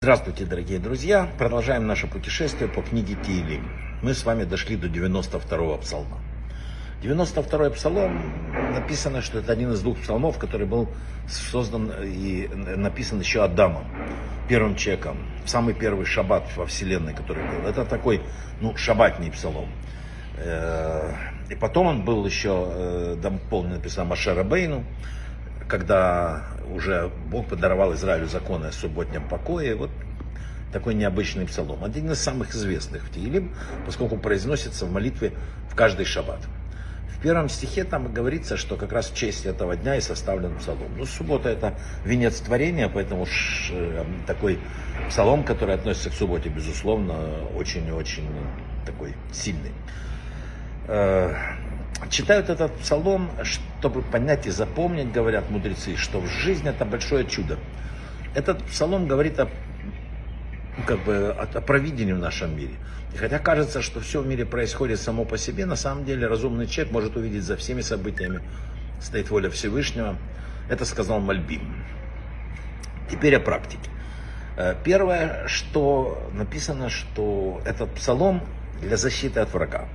Здравствуйте, дорогие друзья! Продолжаем наше путешествие по книге Тиилим. Мы с вами дошли до 92-го псалма. 92-й псалом написано, что это один из двух псалмов, который был создан и написан еще Адамом, первым человеком, самый первый шаббат во вселенной, который был. Это такой, ну, шаббатний псалом. Э, и потом он был еще э, дополнен, написано Машера Бейну, когда уже Бог подаровал Израилю законы о субботнем покое. Вот такой необычный псалом. Один из самых известных в Тиилим, поскольку произносится в молитве в каждый шаббат. В первом стихе там говорится, что как раз в честь этого дня и составлен псалом. Ну, суббота это венец творения, поэтому э, такой псалом, который относится к субботе, безусловно, очень-очень такой сильный. Читают этот псалом, чтобы понять и запомнить, говорят мудрецы, что в жизни это большое чудо. Этот псалом говорит о как бы о, о провидении в нашем мире. И хотя кажется, что все в мире происходит само по себе, на самом деле разумный человек может увидеть за всеми событиями стоит воля Всевышнего. Это сказал Мальбим. Теперь о практике. Э, первое, что написано, что этот псалом для защиты от врага.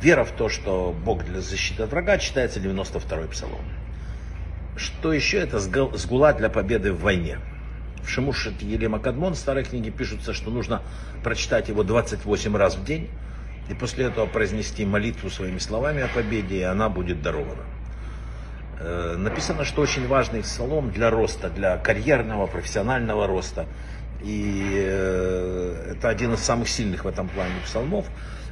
Вера в то, что Бог для защиты от врага, читается 92-й псалом. Что еще? Это сгула для победы в войне. В Шимушет Елема Кадмон в старой книге пишутся, что нужно прочитать его 28 раз в день, и после этого произнести молитву своими словами о победе, и она будет дарована. Э, написано, что очень важный псалом для роста, для карьерного, профессионального роста. И э, это один из самых сильных в этом плане псалмов.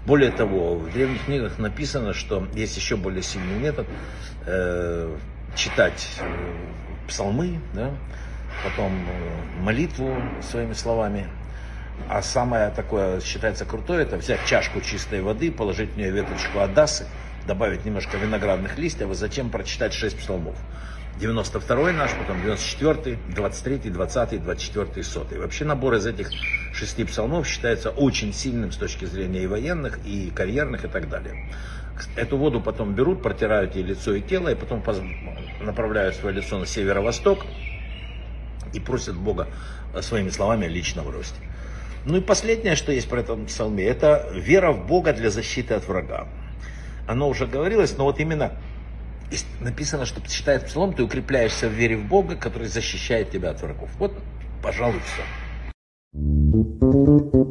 Более того, в древних книгах написано, что есть еще более сильный метод э, читать э, псалмы, да, потом э, молитву своими словами. А самое такое считается крутое, это взять чашку чистой воды, положить в нее веточку адасы, добавить немножко виноградных листьев, а затем прочитать шесть псалмов. 92 наш, потом 94, 23, 20, 24, 100. Вообще набор из этих шести псалмов считается очень сильным с точки зрения и военных, и карьерных, и так далее. Эту воду потом берут, протирают ей лицо и тело, и потом направляют свое лицо на северо-восток и просят Бога своими словами о личном росте. Ну и последнее, что есть про этом псалме, это вера в Бога для защиты от врага. Оно уже говорилось, но вот именно написано, что читая псалом, ты укрепляешься в вере в Бога, который защищает тебя от врагов. Вот, пожалуй, все.